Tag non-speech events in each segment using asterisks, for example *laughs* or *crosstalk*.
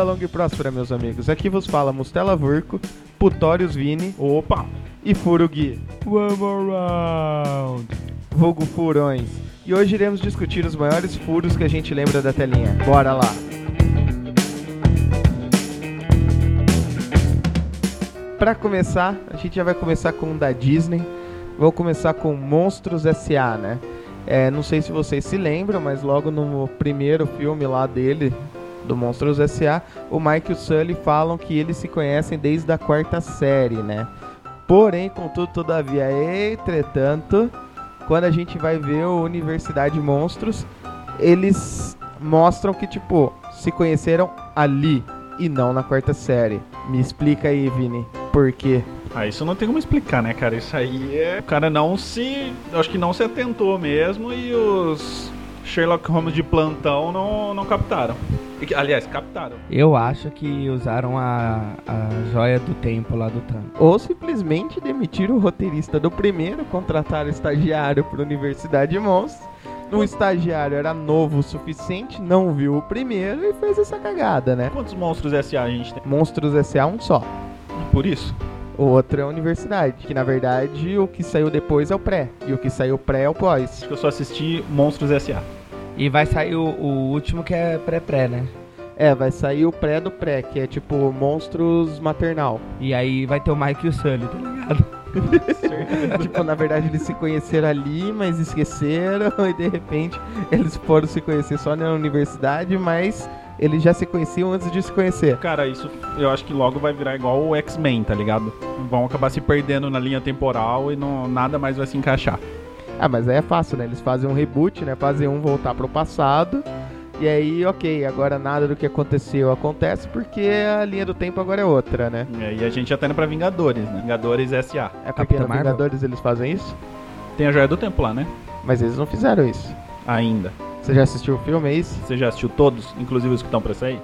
Vida longa e próspera, meus amigos. Aqui vos fala Mustela Vurco, Putórios Vini Opa! e Furugui, One more round! vulgo Furões. E hoje iremos discutir os maiores furos que a gente lembra da telinha. Bora lá! Pra começar, a gente já vai começar com um da Disney. Vou começar com Monstros S.A., né? É, não sei se vocês se lembram, mas logo no primeiro filme lá dele, do Monstros S.A., o Mike e o Sully falam que eles se conhecem desde a quarta série, né? Porém, contudo, todavia, entretanto, quando a gente vai ver o Universidade Monstros, eles mostram que, tipo, se conheceram ali e não na quarta série. Me explica aí, Vini, por quê? Ah, isso não tem como explicar, né, cara? Isso aí é. O cara não se. Acho que não se atentou mesmo e os Sherlock Holmes de plantão não, não captaram. Aliás, captaram. Eu acho que usaram a, a joia do tempo lá do Thanos. Ou simplesmente demitiram o roteirista do primeiro, contrataram o estagiário para a Universidade Monstros. O estagiário era novo o suficiente, não viu o primeiro e fez essa cagada, né? Quantos monstros SA a gente tem? Monstros S.A. um só. Por isso? O outro é a Universidade, que na verdade o que saiu depois é o pré, e o que saiu pré é o pós. Acho que eu só assisti Monstros SA. E vai sair o, o último que é pré-pré, né? É, vai sair o pré do pré, que é tipo Monstros Maternal. E aí vai ter o Mike e o Sully, tá ligado? *laughs* tipo, na verdade eles se conheceram ali, mas esqueceram *laughs* e de repente eles foram se conhecer só na universidade, mas eles já se conheciam antes de se conhecer. Cara, isso eu acho que logo vai virar igual o X-Men, tá ligado? Vão acabar se perdendo na linha temporal e não, nada mais vai se encaixar. Ah, mas aí é fácil, né? Eles fazem um reboot, né? Fazem um voltar pro passado. E aí, ok, agora nada do que aconteceu acontece porque a linha do tempo agora é outra, né? É, E a gente já tá indo pra Vingadores, né? Vingadores SA. É porque Capitã no Marvel? Vingadores eles fazem isso, Tem a Joia do Tempo lá, né? mas eles não fizeram isso. Ainda. Você já assistiu o filme, é isso? Você já assistiu todos, inclusive os que estão pra sair?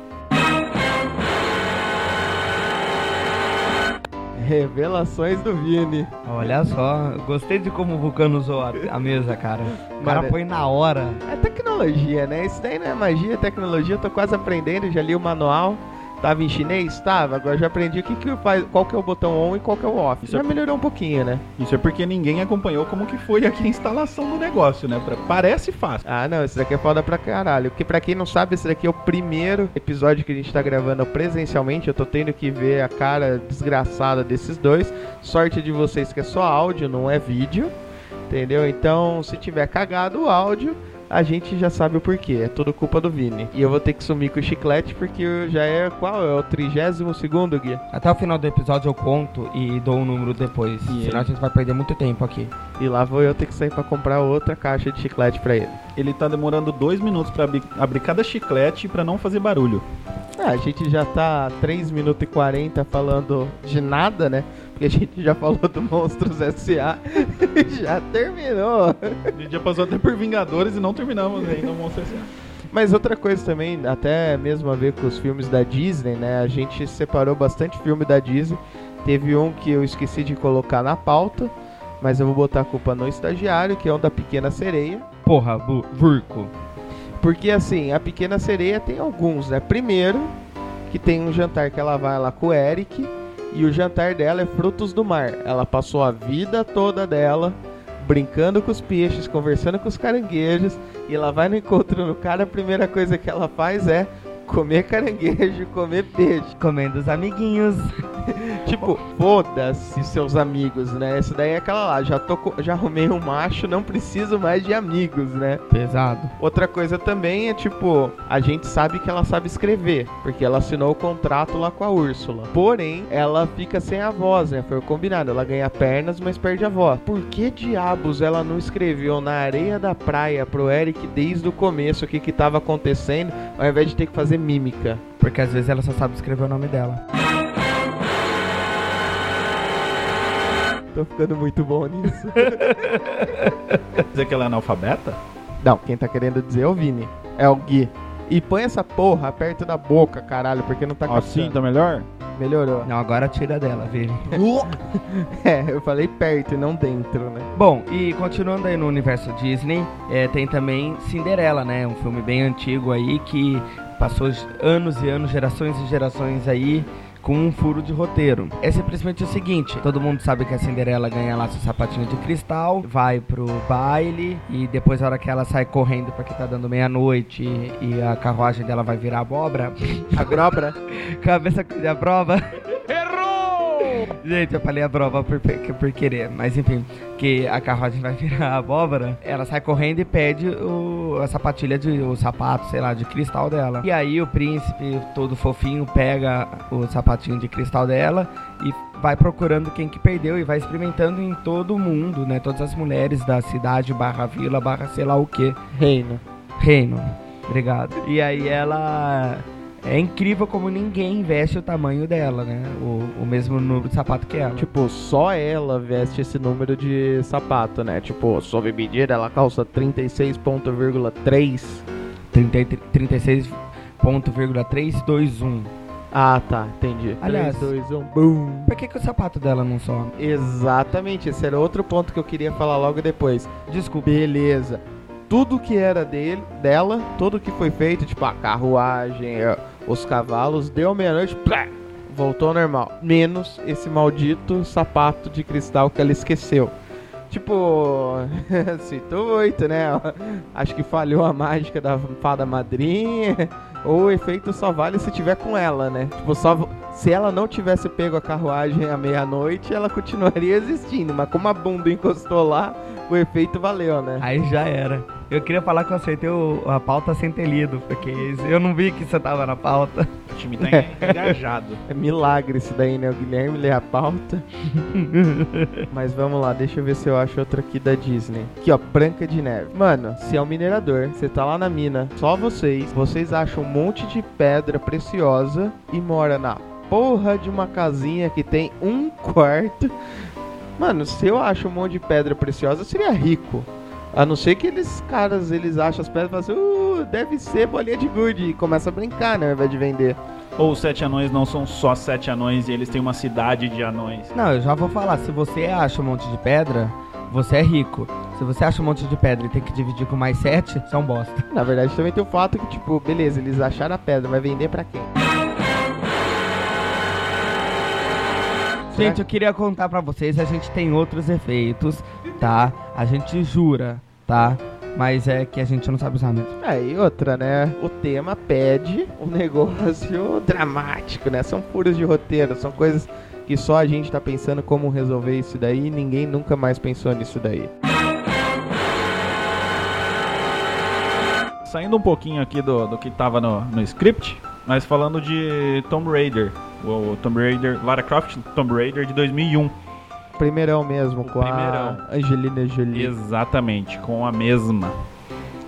Revelações do Vini. Olha só, gostei de como o Vulcano usou a, a mesa, cara. O cara Mano, põe na hora. É tecnologia, né? Isso daí não é magia, é tecnologia. Eu tô quase aprendendo, já li o manual. Tava em chinês? Tava. Agora já aprendi o que que faz, qual que é o botão on e qual que é o off. Isso já é- melhorou um pouquinho, né? Isso é porque ninguém acompanhou como que foi aqui a instalação do negócio, né? Pra- Parece fácil. Ah, não, esse daqui é foda pra caralho. Porque pra quem não sabe, esse daqui é o primeiro episódio que a gente tá gravando presencialmente. Eu tô tendo que ver a cara desgraçada desses dois. Sorte de vocês que é só áudio, não é vídeo. Entendeu? Então, se tiver cagado o áudio, a gente já sabe o porquê. É tudo culpa do Vini. E eu vou ter que sumir com o chiclete porque já é qual? É o 32 segundo, Gui? Até o final do episódio eu conto e dou um número depois. E senão ele? a gente vai perder muito tempo aqui. E lá vou eu ter que sair pra comprar outra caixa de chiclete pra ele. Ele tá demorando dois minutos pra abrir, abrir cada chiclete pra não fazer barulho. Ah, a gente já tá 3 minutos e 40 falando de nada, né? Porque a gente já falou do Monstros S.A. e já terminou. A gente já passou até por Vingadores e não terminamos ainda o Monstro S.A. Mas outra coisa também, até mesmo a ver com os filmes da Disney, né? A gente separou bastante filme da Disney. Teve um que eu esqueci de colocar na pauta, mas eu vou botar a culpa no estagiário, que é o da Pequena Sereia. Porra, Bu- Vurco. Porque assim, a Pequena Sereia tem alguns, né? Primeiro, que tem um jantar que ela vai lá com o Eric, e o jantar dela é frutos do mar. Ela passou a vida toda dela brincando com os peixes, conversando com os caranguejos, e ela vai no encontro no cara, a primeira coisa que ela faz é comer caranguejo, comer peixe. Comendo os amiguinhos. *laughs* Tipo, foda-se seus amigos, né? Essa daí é aquela lá, já, tô, já arrumei um macho, não preciso mais de amigos, né? Pesado. Outra coisa também é tipo, a gente sabe que ela sabe escrever, porque ela assinou o contrato lá com a Úrsula. Porém, ela fica sem a voz, né? Foi o combinado, ela ganha pernas, mas perde a voz. Por que diabos ela não escreveu na areia da praia pro Eric desde o começo o que que tava acontecendo, ao invés de ter que fazer mímica? Porque às vezes ela só sabe escrever o nome dela. Tô ficando muito bom nisso. *laughs* Dizer que ela é analfabeta? não, quem tá querendo dizer é o Vini, é o Gui. E põe essa porra perto da boca, caralho, porque não tá Assim, tá melhor? Melhorou. Não, agora tira dela, Vini. *laughs* É, eu falei perto e não dentro, né? Bom, e continuando aí no universo Disney, é, tem também Cinderela, né? Um filme bem antigo aí que passou anos e anos, gerações e gerações aí com um furo de roteiro. É simplesmente o seguinte: todo mundo sabe que a Cinderela ganha lá seu sapatinho de cristal, vai pro baile e depois, na hora que ela sai correndo porque tá dando meia-noite e a carruagem dela vai virar abóbora, A grobra. *laughs* cabeça de prova. *laughs* *laughs* Gente, eu falei a prova por, por querer, mas enfim, que a carruagem vai virar abóbora, ela sai correndo e pede o, a sapatilha de o sapato, sei lá, de cristal dela. E aí o príncipe, todo fofinho, pega o sapatinho de cristal dela e vai procurando quem que perdeu e vai experimentando em todo mundo, né? Todas as mulheres da cidade, barra vila, barra sei lá o que. Reino. Reino. Obrigado. E aí ela. É incrível como ninguém veste o tamanho dela, né? O, o mesmo número de sapato que ela. Tipo, só ela veste esse número de sapato, né? Tipo, sob medida ela calça 36.3. 30 36.321. Ah, tá, entendi. Aliás- 3, 2, 1, boom. Por que, que o sapato dela não some? Exatamente, esse era outro ponto que eu queria falar logo depois. Desculpa. Beleza. Tudo que era dele, dela, tudo que foi feito, tipo a carruagem, os cavalos, deu meia-noite, voltou ao normal. Menos esse maldito sapato de cristal que ela esqueceu. Tipo, *laughs* cito oito, né? *laughs* Acho que falhou a mágica da fada madrinha. Ou o efeito só vale se tiver com ela, né? Tipo, só se ela não tivesse pego a carruagem à meia-noite, ela continuaria existindo. Mas como a bunda encostou lá, o efeito valeu, né? Aí já era. Eu queria falar que eu aceitei o- a pauta sem ter lido, porque eu não vi que você tava na pauta. O time tá *laughs* engajado. É milagre isso daí, né? O Guilherme lê a pauta. *laughs* Mas vamos lá, deixa eu ver se eu acho outra aqui da Disney. Aqui, ó, Branca de Neve. Mano, se é um minerador, você tá lá na mina, só vocês, vocês acham um monte de pedra preciosa e mora na porra de uma casinha que tem um quarto. Mano, se eu acho um monte de pedra preciosa, eu seria rico. A não ser que eles caras, eles acham as pedras e falam assim, uh, deve ser bolinha de gude. E começa a brincar, né? Ao invés de vender. Ou os sete anões não são só sete anões e eles têm uma cidade de anões. Não, eu já vou falar. Se você acha um monte de pedra, você é rico. Se você acha um monte de pedra e tem que dividir com mais sete, você é um bosta. Na verdade, também tem o fato que, tipo, beleza, eles acharam a pedra, vai vender pra quem? Gente, eu queria contar pra vocês, a gente tem outros efeitos, tá? A gente jura, tá? Mas é que a gente não sabe usar mesmo. É, e outra, né? O tema pede um *laughs* negócio dramático, né? São furos de roteiro, são coisas que só a gente tá pensando como resolver isso daí e ninguém nunca mais pensou nisso daí. Saindo um pouquinho aqui do, do que tava no, no script, mas falando de Tomb Raider. O Tomb Raider, Lara Croft Tomb Raider de 2001. Primeirão mesmo, com primeirão. a Angelina Jolie. Exatamente, com a mesma.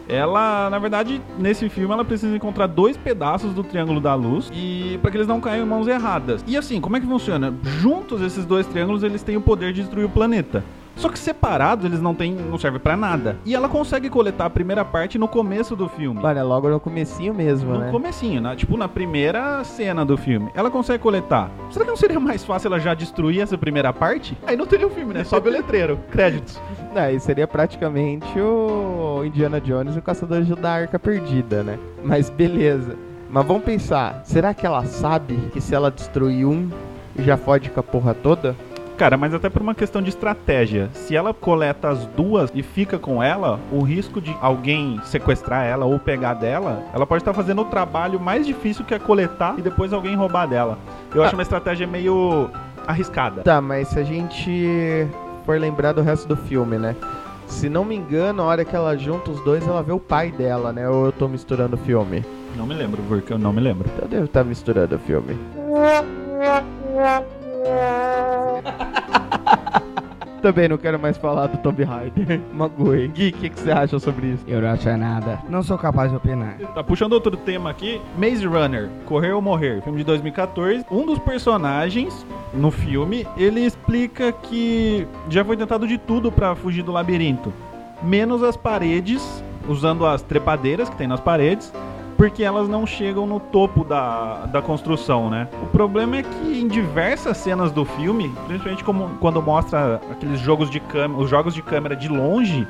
Ela, na verdade, nesse filme ela precisa encontrar dois pedaços do Triângulo da Luz e para que eles não caiam em mãos erradas. E assim, como é que funciona? Juntos esses dois triângulos, eles têm o poder de destruir o planeta. Só que separados eles não têm, não servem pra nada. E ela consegue coletar a primeira parte no começo do filme. É logo no comecinho mesmo, No né? comecinho, na, tipo na primeira cena do filme. Ela consegue coletar. Será que não seria mais fácil ela já destruir essa primeira parte? Aí não teria o filme, né? Sobe o letreiro. *laughs* Créditos. É, e seria praticamente o Indiana Jones e o Caçador da Arca Perdida, né? Mas beleza. Mas vamos pensar, será que ela sabe que se ela destruir um, já fode com a porra toda? Cara, mas até por uma questão de estratégia. Se ela coleta as duas e fica com ela, o risco de alguém sequestrar ela ou pegar dela, ela pode estar fazendo o trabalho mais difícil que é coletar e depois alguém roubar dela. Eu Ah. acho uma estratégia meio arriscada. Tá, mas se a gente for lembrar do resto do filme, né? Se não me engano, a hora que ela junta os dois, ela vê o pai dela, né? Ou eu tô misturando o filme? Não me lembro, porque eu não me lembro. Eu devo estar misturando o filme. *laughs* Também não quero mais falar do Tomb Raider. *laughs* Magoei. Gui, o que, que você acha sobre isso? Eu não acho nada. Não sou capaz de opinar. Tá puxando outro tema aqui, Maze Runner, Correr ou Morrer, filme de 2014. Um dos personagens no filme, ele explica que já foi tentado de tudo pra fugir do labirinto, menos as paredes, usando as trepadeiras que tem nas paredes, porque elas não chegam no topo da, da construção, né? O problema é que em diversas cenas do filme, principalmente como, quando mostra aqueles jogos de câmera, os jogos de câmera de longe,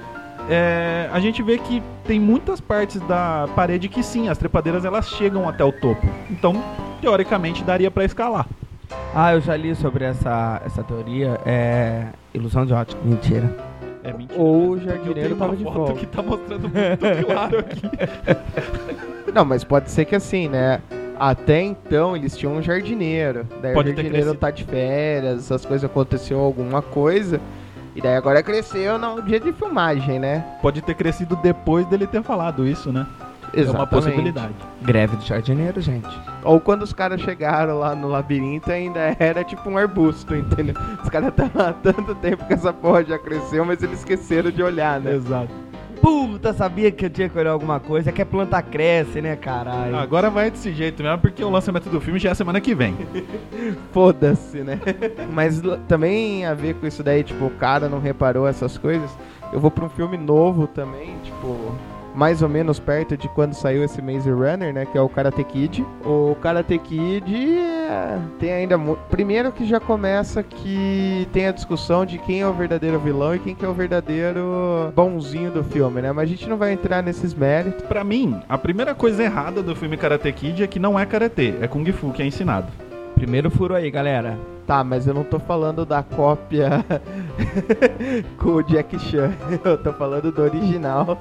é, a gente vê que tem muitas partes da parede que sim, as trepadeiras elas chegam até o topo. Então, teoricamente, daria pra escalar. Ah, eu já li sobre essa, essa teoria. É. Ilusão de ótica. Mentira. É mentira. Ou o né? Eu jardineiro tava de foto que tá mostrando muito claro aqui. *laughs* Não, mas pode ser que assim, né? Até então eles tinham um jardineiro. Daí Pode o ter jardineiro tá de férias, essas coisas aconteceu alguma coisa. E daí agora cresceu no dia de filmagem, né? Pode ter crescido depois dele ter falado isso, né? É uma possibilidade. Greve do jardineiro, gente. Ou quando os caras chegaram lá no labirinto ainda era tipo um arbusto, entendeu? Os caras estavam há tanto tempo que essa porra já cresceu, mas eles esqueceram de olhar, né? Exato. Puta, sabia que eu tinha que olhar alguma coisa. É que a planta cresce, né, caralho? Agora vai desse jeito mesmo, porque o lançamento do filme já é semana que vem. *laughs* Foda-se, né? Mas também a ver com isso daí, tipo, o cara não reparou essas coisas. Eu vou pra um filme novo também, tipo, mais ou menos perto de quando saiu esse Maze Runner, né? Que é o Karate Kid. O Karate Kid é, tem ainda. Primeiro que já começa que tem a discussão de quem é o verdadeiro vilão e quem que é o verdadeiro bonzinho do filme, né? Mas a gente não vai entrar nesses méritos. Pra mim, a primeira coisa errada do filme Karate Kid é que não é karatê, é kung fu que é ensinado. Primeiro furo aí, galera. Tá, mas eu não tô falando da cópia *laughs* com o Jack Chan. Eu tô falando do original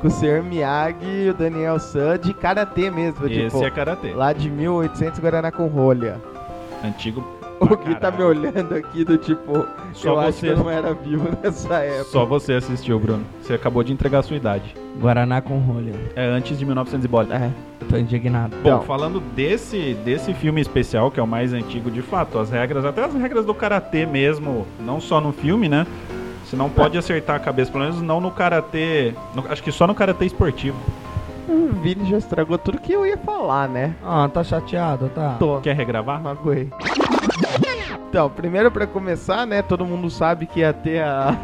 com o Sr. Miyagi e o Daniel San de karatê mesmo, Esse tipo, é karatê. lá de 1800 Guaraná com rolha. Antigo. O Gui tá me caralho. olhando aqui do tipo, Só eu acho que você- eu não era vivo nessa época. Só você assistiu, Bruno. Você acabou de entregar a sua idade. Guaraná com rolha. É antes de 1900 e bola. É. Eu tô indignado. Bom, Então. falando desse, desse filme especial, que é o mais antigo de fato, as regras, até as regras do karatê mesmo, não só no filme, né? Você não pode acertar a cabeça, pelo menos não no karatê. no- acho que só no karatê esportivo. O Vini já estragou tudo que eu ia falar, né? Ah, tá chateado, tá? Tô. Quer regravar? Magoei. Então, primeiro pra começar, né? Todo mundo sabe que ia ter a.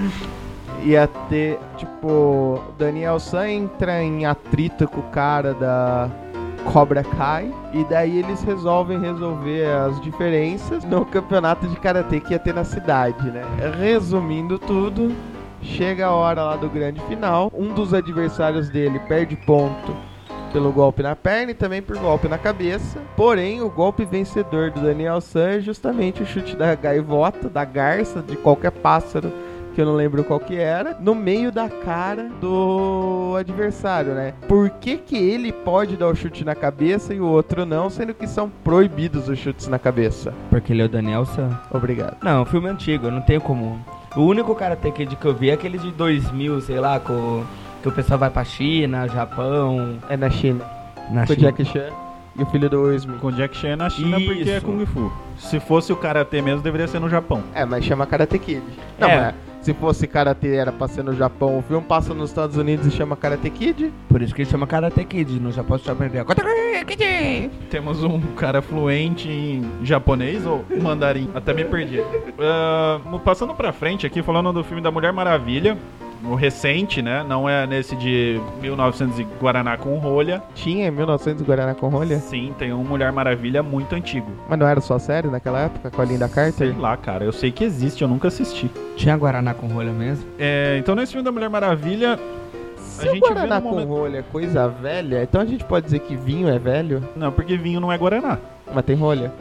*laughs* ia ter, tipo, Daniel San entra em atrito com o cara da Cobra Kai. E daí eles resolvem resolver as diferenças no campeonato de karatê que ia ter na cidade, né? Resumindo tudo. Chega a hora lá do grande final. Um dos adversários dele perde ponto pelo golpe na perna e também por golpe na cabeça. Porém, o golpe vencedor do Daniel San é justamente o chute da gaivota, da garça, de qualquer pássaro, que eu não lembro qual que era, no meio da cara do adversário, né? Por que que ele pode dar o chute na cabeça e o outro não, sendo que são proibidos os chutes na cabeça? Porque ele é o Daniel San. Obrigado. Não, filme antigo, não tenho como. O único Karate Kid que eu vi é aquele de 2000, sei lá, com, que o pessoal vai pra China, Japão, É na China, na com o China. Jack Chan e o filho do Will Smith. Com o Jack Chan é na China porque é Isso. Kung Fu. Se fosse o Karatê mesmo, deveria ser no Japão. É, mas chama Karate Kid. Não, É. mas se fosse Karate era pra ser no Japão, o filme passa nos Estados Unidos e chama Karate Kid. Por isso que ele chama Karate Kid, no Japão você aprender a Temos um cara fluente em japonês ou mandarim? Até me perdi. Ah, passando pra frente aqui, falando do filme da Mulher Maravilha. O recente, né? Não é nesse de 1900 e Guaraná com rolha. Tinha em 1900 Guaraná com rolha, Sim, tem um Mulher Maravilha muito antigo. mas não era só série naquela época com a Linda Sei Carter? lá, cara. Eu sei que existe, eu nunca assisti. Tinha Guaraná com rolha mesmo? É, então, nesse filme da Mulher Maravilha, Se a gente Guaraná no com momento- rolha é coisa velha, então a gente pode dizer que vinho é velho, não, porque vinho não é Guaraná. mas tem rolha.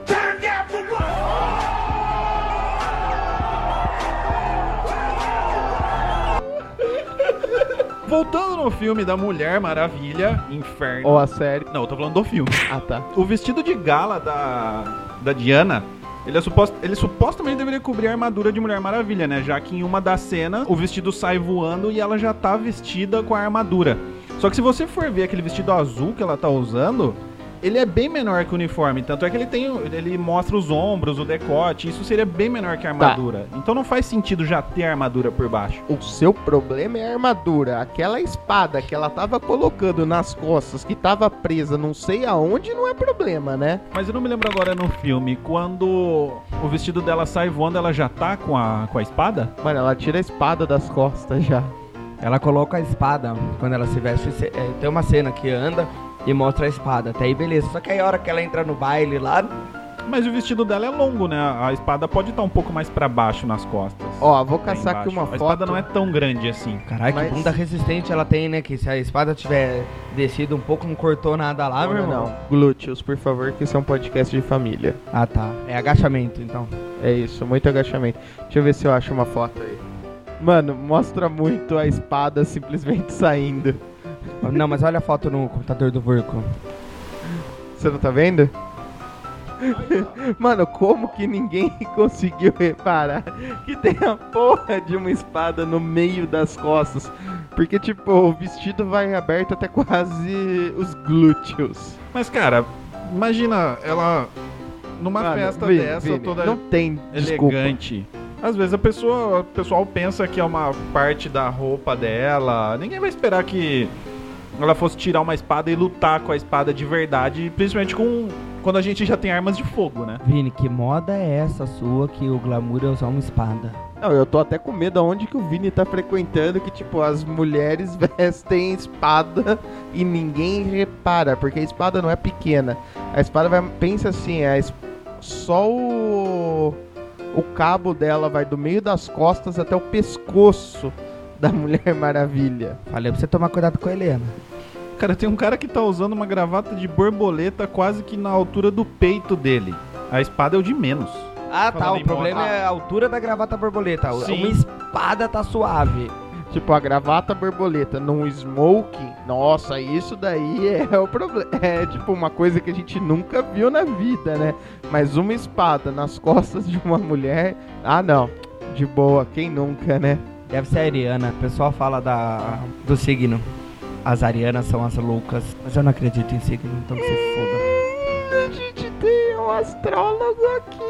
Voltando no filme da Mulher Maravilha, Inferno. Ou a série. Não, eu tô falando do filme. Ah, tá. O vestido de gala da, da Diana, ele, é suposto, ele supostamente deveria cobrir a armadura de Mulher Maravilha, né? Já que em uma das cenas o vestido sai voando e ela já tá vestida com a armadura. Só que se você for ver aquele vestido azul que ela tá usando, ele é bem menor que o uniforme. Tanto é que ele tem. Ele mostra os ombros, o decote. Isso seria bem menor que a armadura. Então não faz sentido já ter a armadura por baixo. O seu problema é a armadura. Aquela espada que ela tava colocando nas costas, que tava presa não sei aonde, não é problema, né? Mas eu não me lembro agora no filme, quando o vestido dela sai voando, ela já tá com a, com a espada? Mano, ela tira a espada das costas já. Ela coloca a espada quando ela se veste. é, tem uma cena que anda e mostra a espada. Até aí, beleza. Só que aí a hora que ela entra no baile lá. Mas o vestido dela é longo, né? A espada pode estar um pouco mais pra baixo nas costas. Ó, vou Tá caçar aqui uma A foto. espada não é tão grande assim. Caralho, Mas- que bunda resistente ela tem, né? Que se a espada tiver descido um pouco, não cortou nada lá, meu não, irmão. não. Glúteos, por favor, que isso é um podcast de família. Ah, tá. É agachamento, então. É isso, muito agachamento. Deixa eu ver se eu acho uma foto aí. Mano, mostra muito a espada simplesmente *laughs* saindo. Não, mas olha a foto no computador do Vorco. Você não tá vendo? Mano, como que ninguém *laughs* conseguiu reparar que tem a porra de uma espada no meio das costas? Porque, tipo, o vestido vai aberto até quase os glúteos. Mas, cara, imagina ela numa Mano, festa Vini, dessa, Vini, toda Não tem desculpa. elegante. Às vezes a pessoa, o pessoal pensa que é uma parte da roupa dela. Ninguém vai esperar que ela fosse tirar uma espada e lutar com a espada de verdade, principalmente com quando a gente já tem armas de fogo, né? Vini, que moda é essa sua que o glamour é usar uma espada? Não, eu tô até com medo aonde que o Vini tá frequentando que, tipo, as mulheres *laughs* vestem espada e ninguém repara, porque a espada não é pequena. A espada vai. Pensa assim, é es- só o. O cabo dela vai do meio das costas até o pescoço da Mulher Maravilha. Falei pra você tomar cuidado com a Helena. Cara, tem um cara que tá usando uma gravata de borboleta quase que na altura do peito dele. A espada é o de menos. Ah, tá. O em problema moda. é a altura da gravata borboleta. Sim. Uma espada tá suave. Tipo, a gravata borboleta num smoking, nossa, isso daí é *laughs* o problema. É tipo uma coisa que a gente nunca viu na vida, né? Mas uma espada nas costas de uma mulher, ah não, de boa, quem nunca, né? Deve ser a Ariana. O pessoal fala da, do signo. As arianas são as loucas. Mas eu não acredito em signo, então que se foda. A gente tem um astrólogo aqui.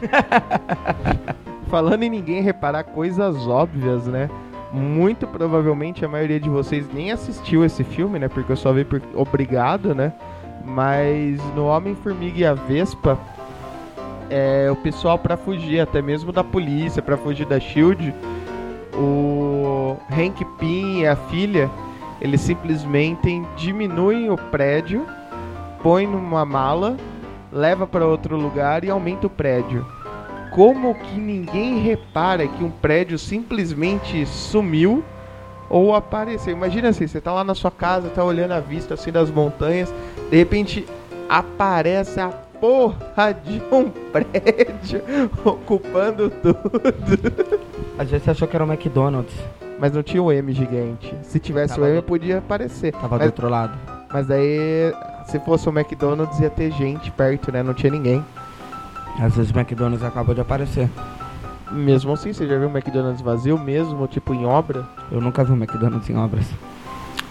*laughs* Falando em ninguém reparar coisas óbvias, né? Muito provavelmente a maioria de vocês nem assistiu esse filme, né? Porque eu só vi por obrigado, né? Mas no Homem-Formiga e a Vespa, é, o pessoal pra fugir, até mesmo da polícia, pra fugir da Shield, o Hank Pym e a filha, eles simplesmente diminuem o prédio, põe numa mala, leva para outro lugar e aumenta o prédio. Como que ninguém repara que um prédio simplesmente sumiu ou apareceu? Imagina assim, você tá lá na sua casa, tá olhando a vista assim das montanhas, de repente aparece a porra de um *laughs* prédio ocupando tudo. Às vezes você achou que era o McDonald's. Mas não tinha o M gigante. Se tivesse Tava o M, do- podia aparecer. Tava do Mas- outro lado. Mas daí, se fosse o McDonald's, ia ter gente perto, né? Não tinha ninguém. Às vezes o McDonald's acabou de aparecer. Mesmo assim, você já viu o McDonald's vazio mesmo, tipo em obra? Eu nunca vi um McDonald's em obras.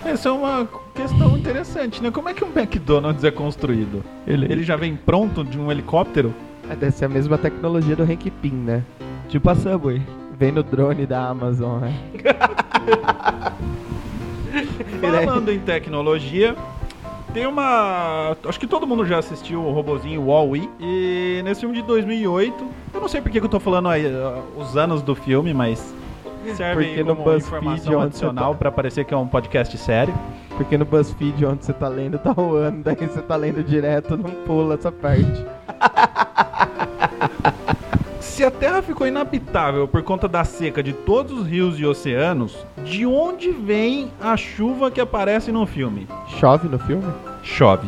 Essa é uma questão interessante, né? Como é que um McDonald's é construído? Ele já vem pronto de um helicóptero? É, Deve ser a mesma tecnologia do Hank Pym, né? Tipo a Subway. Vem no drone da Amazon, né? *laughs* Falando em tecnologia, tem uma. Acho que todo mundo já assistiu o robozinho Wall-E. E nesse filme de 2008, eu não sei porque que eu tô falando aí uh, os anos do filme, mas serve Porque no BuzzFeed, adicional tá- pra parecer que é um podcast sério. Porque no BuzzFeed, onde você tá lendo, tá o ano. Daí você tá lendo direto, não pula essa parte. *laughs* Se a Terra ficou inabitável por conta da seca de todos os rios e oceanos, de onde vem a chuva que aparece no filme? Chove no filme? Chove.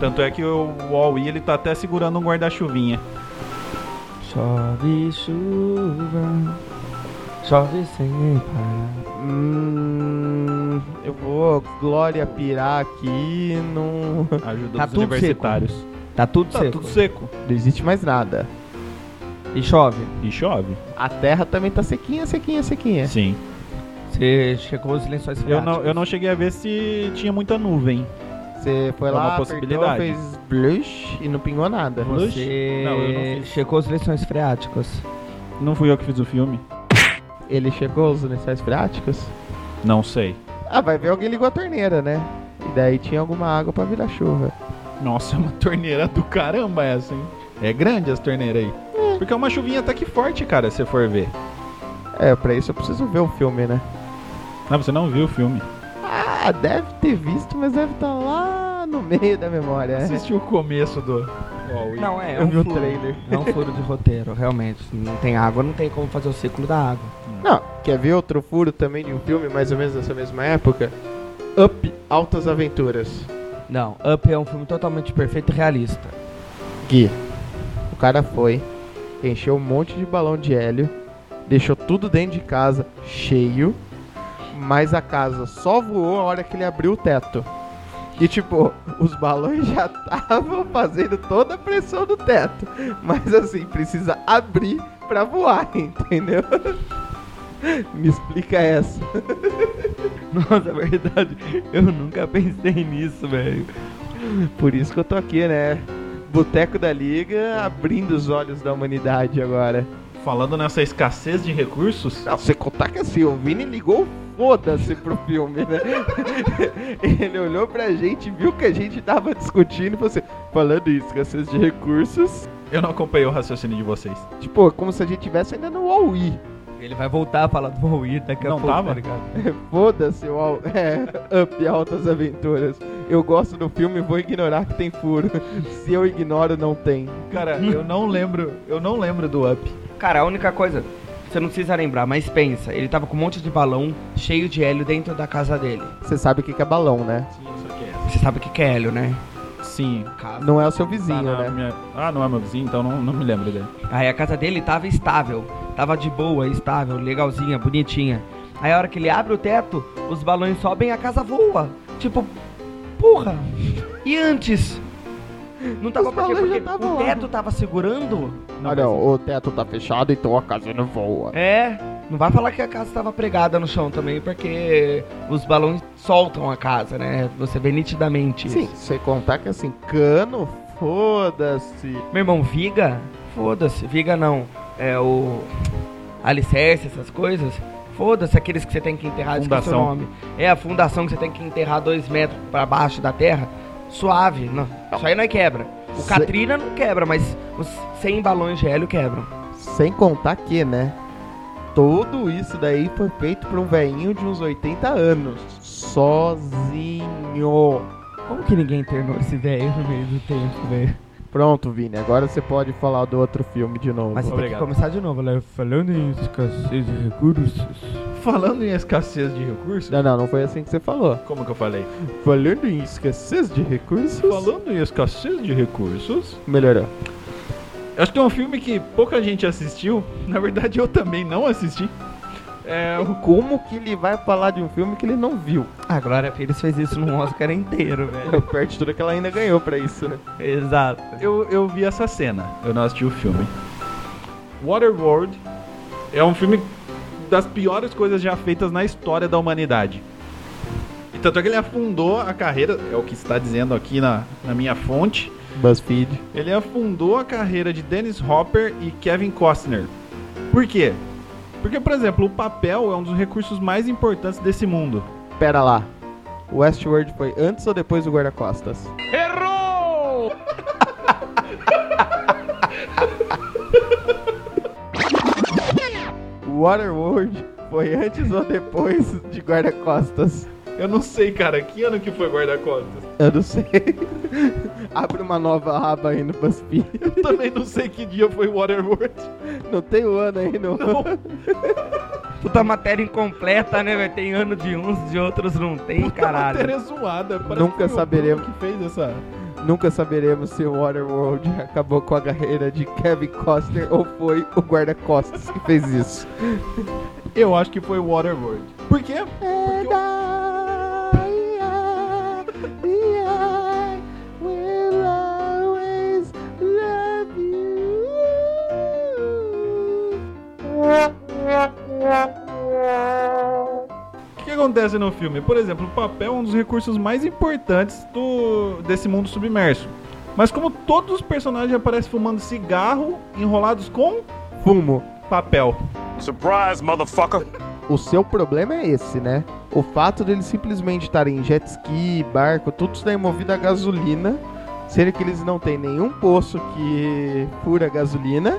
Tanto é que o Wall-E ele tá até segurando um guarda-chuvinha. Chove chuva. Chove sem parar. Hum. Eu vou Glória pirar aqui. Não, Ajuda Tá dos tudo universitários. Tá tudo Tá seco. tudo seco. não existe mais nada. E chove. E chove. A terra também tá sequinha, sequinha, sequinha. Sim. Você checou os lençóis Eu não, eu não cheguei a ver se tinha muita nuvem. Você foi É uma lá, apertou, possibilidade. fez blush e não pingou nada. Você Não, eu não fiz. checou os lençóis freáticos? Não fui eu que fiz o filme. Ele chegou os lençóis freáticos? Não sei. Ah, vai ver alguém ligou a torneira, né? E daí tinha alguma água pra virar chuva. Nossa, é uma *laughs* torneira do caramba essa, hein? É grande as torneiras aí. Porque é uma chuvinha até que forte, cara, se você for ver. É, pra isso eu preciso ver o filme, né? Não, você não viu o filme. Ah, deve ter visto, mas deve estar lá no meio da memória. Assistiu o começo do. Wall-E. Não, é, é Eu um vi o furo. trailer. É um furo de roteiro, realmente. Se Não tem água, não tem como fazer o ciclo da água. Não, quer ver outro furo também de um filme mais ou menos dessa mesma época? Up Altas Aventuras. Não, Up é um filme totalmente perfeito e realista. Gui, o cara foi, encheu um monte de balão de hélio, deixou tudo dentro de casa cheio, mas a casa só voou a hora que ele abriu o teto. E tipo, os balões já estavam fazendo toda a pressão do teto. Mas assim, precisa abrir pra voar, *laughs* entendeu? Me explica essa. *laughs* Nossa, é verdade. Eu nunca pensei nisso, velho. Por isso que eu tô aqui, né? Boteco da Liga abrindo os olhos da humanidade agora. Falando nessa escassez de recursos, Não, você contar que assim, o Vini ligou foda-se pro filme, né? *laughs* Ele olhou pra gente, viu que a gente tava discutindo e falou assim, falando isso, escassez de recursos. eu não acompanhei o raciocínio de vocês. Tipo, como se a gente tivesse ainda no Wall-E. Ele vai voltar a falar do Bowie daqui a Não pouco, tava? tá ligado? *laughs* Foda-se o Wall é, Up Altas Aventuras. Eu gosto do filme e vou ignorar que tem furo. *laughs* Se eu ignoro, não tem. Cara, eu não lembro, eu não lembro do Up. Cara, a única coisa, você não precisa lembrar, mas pensa, ele tava com um monte de balão cheio de hélio dentro da casa dele. Você sabe o que que é balão, né? Sim, eu sei o que é. Você sabe o que que é hélio, né? Sim. Casa. Não é o seu Tá vizinho, na né? minha- Ah, não é meu vizinho, então não, não me lembro dele. Aí a casa dele tava estável, tava de boa, estável, legalzinha, bonitinha. Aí a hora que ele abre o teto, os balões sobem e a casa voa. Tipo, porra. E antes? Não tava Os Porque tavam o lá. teto tava segurando. Olha, o teto tá fechado, então a casa não voa. É, não vai falar que a casa tava pregada no chão também, porque os balões soltam a casa, né? Você vê nitidamente Sim, isso. você contar que assim, cano, foda-se. Meu irmão, viga? Foda-se, viga não. É o alicerce, essas coisas. Foda-se aqueles que você tem que enterrar, esqueci o Fundação. nome. É a fundação que você tem que enterrar dois metros pra baixo da terra. Suave, não. Isso aí não é quebra. O Se- Katrina não quebra, mas os 100 balões de hélio quebram. Sem contar que, né? Tudo isso daí foi feito por um velhinho de uns 80 anos. Sozinho. Como que ninguém internou esse velho no meio do tempo, velho? Pronto, Vini, agora você pode falar do outro filme de novo. Mas você tem Obrigado. que começar de novo, né? Falando em escassez de recursos. Falando em escassez de recursos, Não, não, não foi assim que você falou. como que eu falei? Falando em escassez de recursos. Falando em escassez de recursos, Melhorou. acho que é um filme que pouca gente assistiu. Na verdade, eu também não assisti. É Como que ele vai falar de um filme que ele não viu? A Glória Pires fez isso num Oscar inteiro, velho. Perto de tudo que ela ainda ganhou pra isso, né? Exato. Eu, eu vi essa cena, eu não assisti o filme. Waterworld é um filme das piores coisas já feitas na história da humanidade. E tanto é que ele afundou a carreira, é o que está dizendo aqui na, na minha fonte. BuzzFeed. Ele afundou a carreira de Dennis Hopper e Kevin Costner. Por quê? Porque, por exemplo, o papel é um dos recursos mais importantes desse mundo. Pera lá. O Westworld foi antes ou depois do guarda-costas? Errou! *laughs* Waterworld foi antes ou depois de guarda-costas? Eu não sei, cara, que ano que foi guarda-costas? Eu não sei. *laughs* Abre uma nova aba aí no BuzzFeed. Eu também não sei que dia foi Waterworld. Não tem o ano aí, não. Não. *laughs* Puta matéria incompleta, né, velho? Tem ano de uns, de outros não tem, Puta caralho. matéria zoada. Parece Nunca que o saberemos. Que fez essa. Nunca saberemos se o Waterworld *laughs* acabou com a carreira de Kevin Costner ou foi o guarda-costas que fez isso. Eu acho que foi Waterworld. Por quê? Porque o- que acontece no filme? Por exemplo, o papel é um dos recursos mais importantes do, desse mundo submerso. Mas como todos os personagens aparecem fumando cigarro enrolados com Fumo. papel. Surprise, motherfucker. O seu problema é esse, né? O fato deles simplesmente estarem em jet ski, barco, tudo isso daí movido a gasolina, sendo que eles não têm nenhum poço que fura gasolina,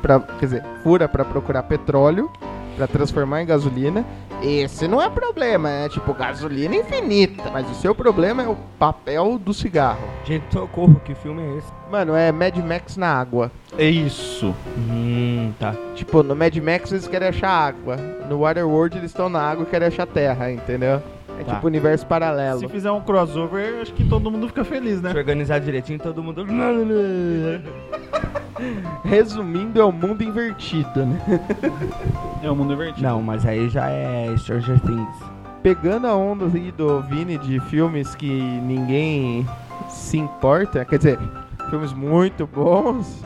pra, quer dizer, fura para procurar petróleo, para transformar em gasolina, Esse não é problema, é tipo gasolina infinita. Mas o seu problema é o papel do cigarro. Gente, socorro, que filme é esse? Mano, é Mad Max na água. É isso. Hum, tá. Tipo, no Mad Max eles querem achar água. No Waterworld eles estão na água e querem achar terra, entendeu? É Tá. tipo universo paralelo. Se fizer um crossover, acho que todo mundo fica feliz, né? Se organizar direitinho, todo mundo. *laughs* Resumindo, é o mundo invertido, né? É o mundo invertido. Não, mas aí já é Stranger Things. Pegando a onda aí do Vini de filmes que ninguém se importa, quer dizer, filmes muito bons,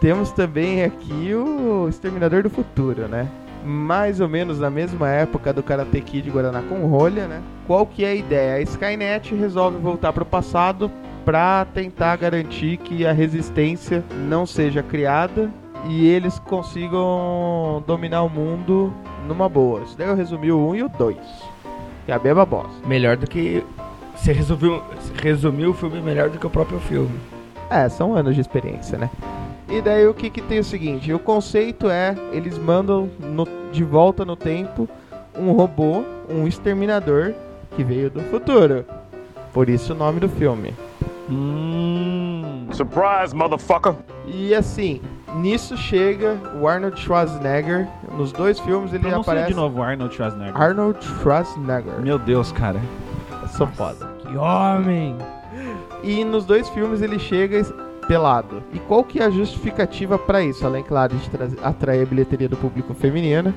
temos também aqui o Exterminador do Futuro, né? Mais ou menos na mesma época do Karate Kid Guaraná com rolha, né? Qual que é a ideia? A Skynet resolve voltar para o passado para tentar garantir que a resistência não seja criada e eles consigam dominar o mundo numa boa. Isso daí eu resumi o 1 e o 2. Que é a mesma bosta. Melhor do que. Você resumiu, resumiu o filme melhor do que o próprio filme. É, são anos de experiência, né? E daí o que que tem o seguinte, o conceito é, eles mandam no- de volta no tempo um robô, um exterminador que veio do futuro. Por isso o nome do filme. Hum. Surprise, motherfucker. E assim, nisso chega o Arnold Schwarzenegger. Nos dois filmes ele Pronuncia aparece. de novo Arnold Schwarzenegger. Arnold Schwarzenegger. Meu Deus, cara. Sou foda. Que homem! E nos dois filmes ele chega pelado. E qual que é a justificativa pra isso? Além, claro, de atrair a bilheteria do público feminino,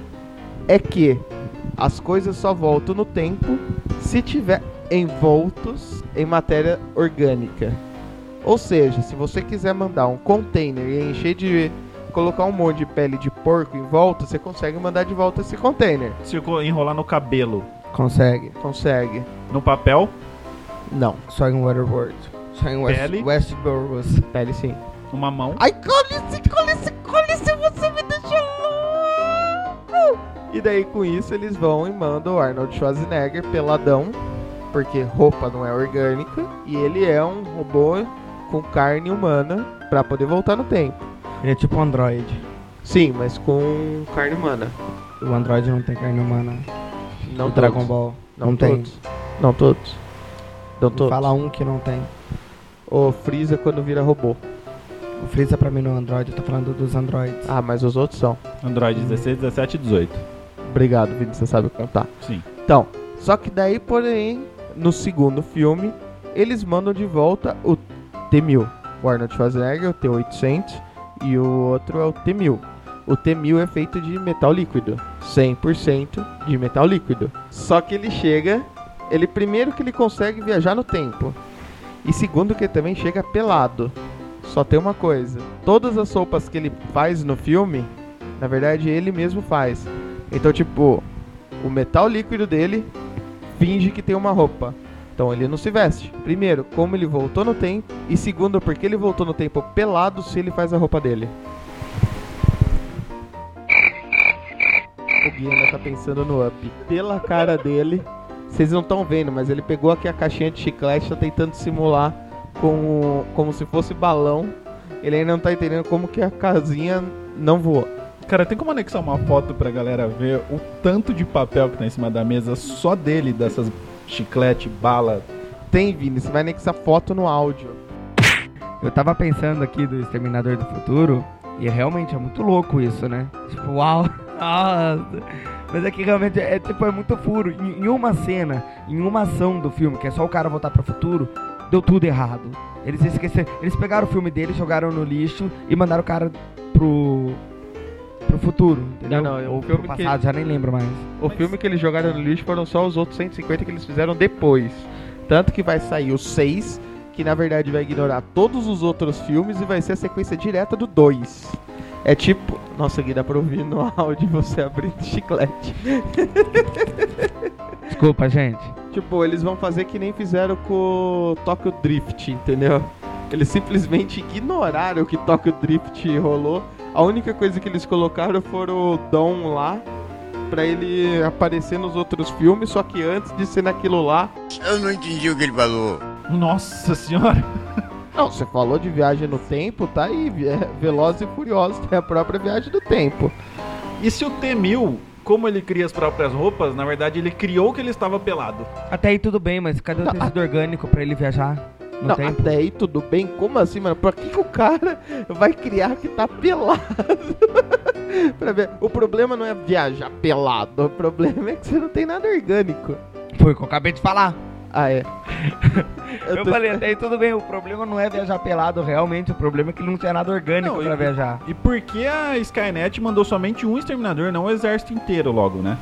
é que as coisas só voltam no tempo se tiver envoltos em matéria orgânica. Ou seja, se você quiser mandar um container e encher de colocar um monte de pele de porco em volta, você consegue mandar de volta esse container. Se enrolar no cabelo, Consegue. Consegue? no papel, Não. Só em Waterworld. Em West, Pele? Westborough. Pele sim. uma mão. Ai, cole-se, cole-se, cole-se, você me deixa louco! E daí, com isso, eles vão e mandam o Arnold Schwarzenegger peladão, porque roupa não é orgânica, e ele é um robô com carne humana pra poder voltar no tempo. Ele é tipo um android. Sim, mas com carne humana. O android não tem carne humana. Não o todos. Dragon Ball. Não, Não tem. todos. Não todos. Não todos. Fala um que não tem. O Freeza quando vira robô. O Freeza pra mim não é android, eu tô falando dos androids. Ah, mas os outros são. Android 16, 17 e 18. Obrigado, Vini, você sabe contar. Sim. Então, só que daí, porém, no segundo filme, eles mandam de volta o T-1000. O Arnold Schwarzenegger, o T-800, e o outro é o T-1000. O T-1000 é feito de metal líquido. 100% de metal líquido. Só que ele chega... Ele primeiro que ele consegue viajar no tempo. E segundo que ele também chega pelado. Só tem uma coisa. Todas as roupas que ele faz no filme, na verdade ele mesmo faz. Então, tipo, o metal líquido dele finge que tem uma roupa. Então ele não se veste. Primeiro, como ele voltou no tempo. E segundo, porque ele voltou no tempo pelado se ele faz a roupa dele. O Gui ainda tá pensando no up. Pela cara dele, vocês não estão vendo, mas ele pegou aqui a caixinha de chiclete e tá tentando simular com, como se fosse balão. Ele ainda não tá entendendo como que a casinha não voou. Cara, tem como anexar uma foto pra galera ver o tanto de papel que tá em cima da mesa só dele, dessas chiclete, bala. Tem, Vini, você vai anexar foto no áudio. Eu tava pensando aqui do Exterminador do Futuro, e realmente é muito louco isso, né? Tipo, uau! *laughs* Nossa! Mas é que realmente é, tipo, é muito furo. Em, em uma cena, em uma ação do filme, que é só o cara voltar pro futuro, deu tudo errado. Eles esqueceram. Eles pegaram o filme dele, jogaram no lixo e mandaram o cara pro. pro futuro. Entendeu? Não, não, é Ou filme pro que- passado, já nem lembro mais. O filme que eles jogaram no lixo foram só os outros 150 que eles fizeram depois. Tanto que vai sair o 6, que na verdade vai ignorar todos os outros filmes e vai ser a sequência direta do 2. É tipo. Nossa, Gui, dá pra ouvir no *laughs* áudio você abrindo chiclete. Desculpa, gente. Tipo, eles vão fazer que nem fizeram com o Tokyo Drift, entendeu? Eles simplesmente ignoraram que Tokyo Drift rolou. A única coisa que eles colocaram foram o Dom lá pra ele aparecer nos outros filmes, só que antes de ser naquilo lá. Eu não entendi o que ele falou. Nossa senhora! Não, você falou de viagem no tempo, tá aí, é Velozes e Furiosos, tem a própria viagem do tempo. E se o T-1000 como ele cria as próprias roupas, na verdade ele criou que ele estava pelado. Até aí tudo bem, mas cadê o tecido orgânico pra ele viajar? No Não, tempo? até aí tudo bem? Como assim, mano? Pra que, que o cara vai criar que tá pelado? *laughs* pra ver. O problema não é viajar pelado, o problema é que você não tem nada orgânico. Foi o que eu acabei de falar. Ah, é. Eu, tô- falei, até aí tudo bem, o problema não é viajar pelado, realmente, o problema é que não tinha nada orgânico Não, pra e- viajar. E por que a Skynet mandou somente um exterminador, não o exército inteiro logo, né?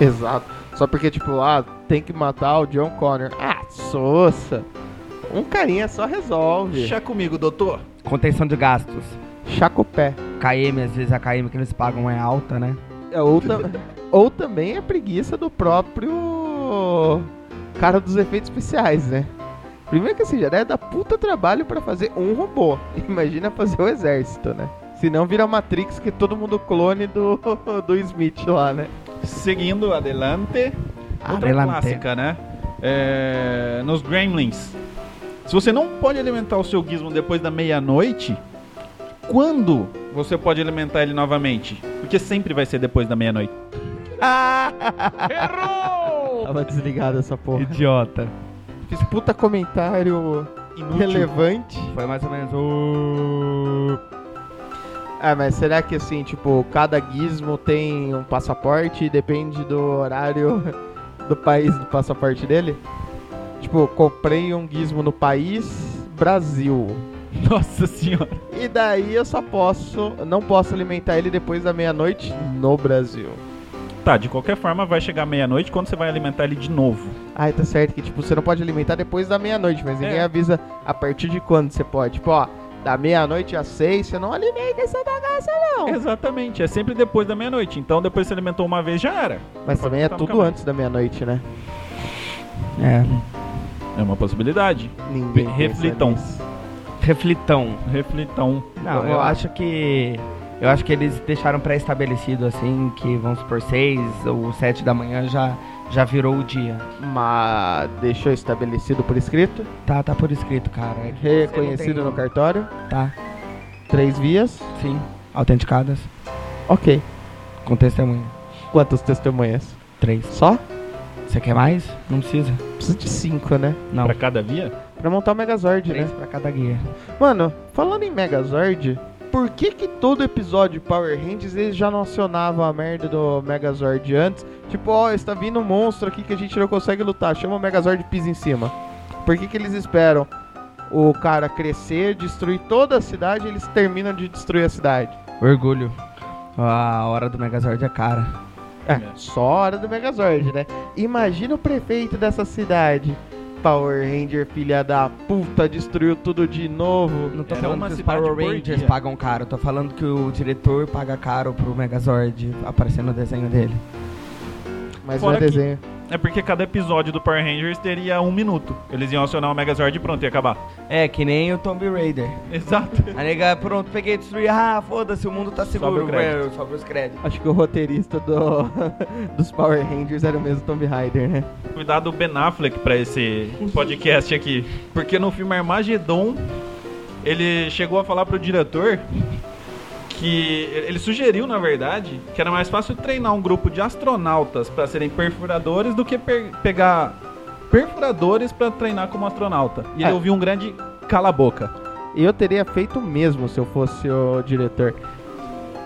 Exato. Só porque, tipo, ah, tem que matar o John Connor. Ah, soça. Um carinha só resolve. Chá comigo, doutor. Contenção de gastos. Chaca o pé. KM, às vezes a KM que eles pagam é alta, né? É, Ou, tam- *laughs* ou também é preguiça do próprio cara dos efeitos especiais, né? Primeiro que assim, já deve dar puta trabalho pra fazer um robô. *laughs* Imagina fazer o exército, né? Senão vira Matrix que todo mundo clone do, *laughs* do Smith lá, né? Seguindo adelante. Outra Adelante. clássica, né? É, nos Gremlins. Se você não pode alimentar o seu gizmo depois da meia-noite, quando você pode alimentar ele novamente? Porque sempre vai ser depois da meia-noite. *laughs* Tava desligado essa porra. Idiota. Fiz puta comentário Inútil. relevante. Foi mais ou menos o. Ah, mas será que assim, tipo, cada gizmo tem um passaporte e depende do horário *laughs* do país do passaporte dele? Tipo, comprei um gizmo no país Brasil. Nossa senhora. E daí eu só posso, não posso alimentar ele depois da meia-noite no Brasil. Tá, de qualquer forma vai chegar meia-noite quando você vai alimentar ele de novo. Ai, tá certo que tipo, você não pode alimentar depois da meia-noite, mas ninguém É. avisa a partir de quando você pode. Tipo, ó, da meia-noite às seis, você não alimenta essa bagaça não. Exatamente, é sempre depois da meia-noite. Então depois você alimentou uma vez já era. Mas também é tudo antes da meia-noite, né? É. É uma possibilidade. Ninguém nisso. Reflitão. Reflitão. Não, Vamos eu lá. acho que. Eu acho que eles deixaram pré-estabelecido assim, que vamos supor seis ou sete da manhã já, já virou o dia. Mas deixou estabelecido por escrito, Tá, tá por escrito, cara. É reconhecido não no tem- cartório, Tá, três vias. sim. Autenticadas. Ok. Com testemunha. Quantas testemunhas? Três. Só? Você quer mais? Não precisa. Precisa de cinco, né? Não. Pra cada via? Pra montar o Megazord, Três né? pra cada guia. Mano, falando em Megazord, por que que todo episódio de Power Rangers eles já não acionavam a merda do Megazord antes? Tipo, ó, está vindo um monstro aqui que a gente não consegue lutar, chama o Megazord e pisa em cima. Por que que eles esperam o cara crescer, destruir toda a cidade e eles terminam de destruir a cidade? Orgulho. A hora do Megazord é cara. É, só a hora do Megazord, né? Imagina o prefeito dessa cidade. Power Ranger, filha da puta, destruiu tudo de novo. Não tô Era falando que os Power Rangers pagam caro. Tô falando que o diretor paga caro pro Megazord aparecer no desenho dele. Mas não Fora é que- desenho. É porque cada episódio do Power Rangers teria um minuto. Eles iam acionar o Megazord e pronto, ia acabar. É, que nem o Tomb Raider. Exato. *laughs* A nega, pronto, peguei e destruí. Ah, foda-se, o mundo tá seguro. Sobe o crédito. É, Sobe os créditos. Acho que o roteirista do, *laughs* dos Power Rangers era o mesmo Tomb Raider, né? Cuidado o Ben Affleck pra esse podcast aqui. Porque no filme Armageddon, ele chegou a falar pro diretor que ele sugeriu, na verdade, que era mais fácil treinar um grupo de astronautas pra serem perfuradores do que per- pegar perfuradores pra treinar como astronauta. E ele É. ouviu um grande cala a boca. Eu teria feito o mesmo se eu fosse o diretor.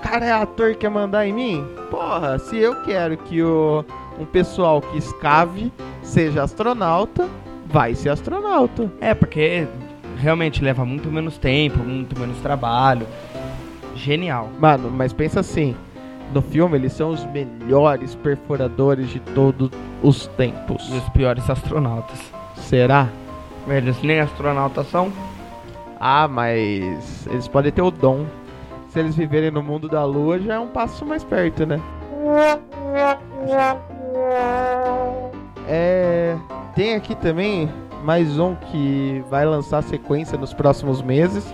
Cara, é ator quer mandar em mim? Porra, se eu quero que o, um pessoal que escave seja astronauta, vai ser astronauta. É, porque realmente leva muito menos tempo, muito menos trabalho. Genial. Mano, mas pensa assim: no filme eles são os melhores perfuradores de todos os tempos. E os piores astronautas. Será? Eles nem astronautas são. Ah, mas eles podem ter o dom. Se eles viverem no mundo da lua, já é um passo mais perto, né? É. Tem aqui também mais um que vai lançar sequência nos próximos meses.